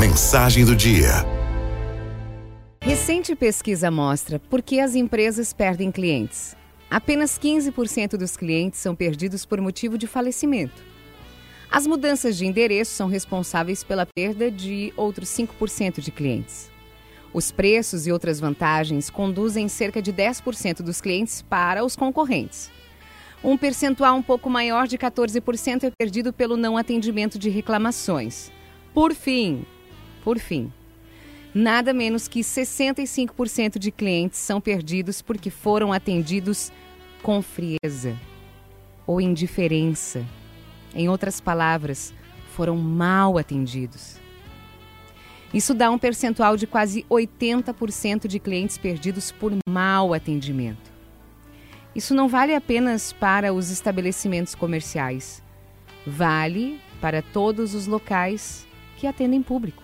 Mensagem do dia. Recente pesquisa mostra por que as empresas perdem clientes. Apenas 15% dos clientes são perdidos por motivo de falecimento. As mudanças de endereço são responsáveis pela perda de outros 5% de clientes. Os preços e outras vantagens conduzem cerca de 10% dos clientes para os concorrentes. Um percentual um pouco maior de 14% é perdido pelo não atendimento de reclamações. Por fim, por fim, nada menos que 65% de clientes são perdidos porque foram atendidos com frieza ou indiferença. Em outras palavras, foram mal atendidos. Isso dá um percentual de quase 80% de clientes perdidos por mau atendimento. Isso não vale apenas para os estabelecimentos comerciais, vale para todos os locais que atendem público.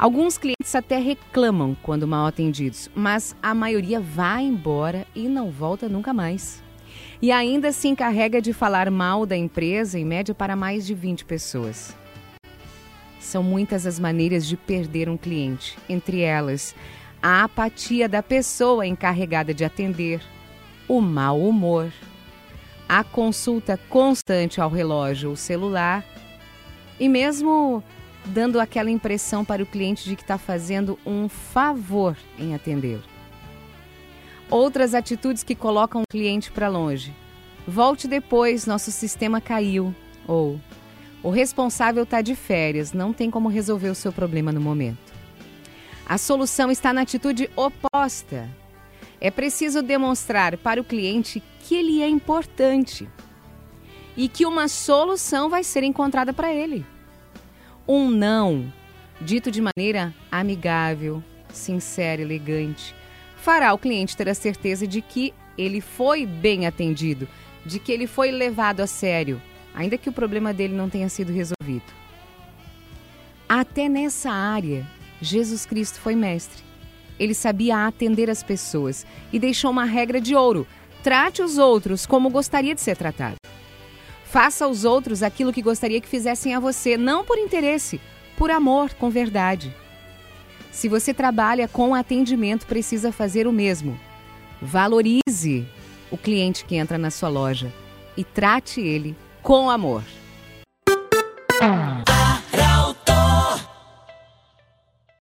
Alguns clientes até reclamam quando mal atendidos, mas a maioria vai embora e não volta nunca mais. E ainda se encarrega de falar mal da empresa, em média, para mais de 20 pessoas. São muitas as maneiras de perder um cliente, entre elas a apatia da pessoa encarregada de atender, o mau humor, a consulta constante ao relógio ou celular e mesmo dando aquela impressão para o cliente de que está fazendo um favor em atender. Outras atitudes que colocam o cliente para longe. Volte depois, nosso sistema caiu. Ou o responsável está de férias, não tem como resolver o seu problema no momento. A solução está na atitude oposta. É preciso demonstrar para o cliente que ele é importante e que uma solução vai ser encontrada para ele. Um não, dito de maneira amigável, sincera, elegante, fará o cliente ter a certeza de que ele foi bem atendido, de que ele foi levado a sério, ainda que o problema dele não tenha sido resolvido. Até nessa área, Jesus Cristo foi mestre. Ele sabia atender as pessoas e deixou uma regra de ouro: trate os outros como gostaria de ser tratado. Faça aos outros aquilo que gostaria que fizessem a você, não por interesse, por amor, com verdade. Se você trabalha com atendimento, precisa fazer o mesmo. Valorize o cliente que entra na sua loja e trate ele com amor.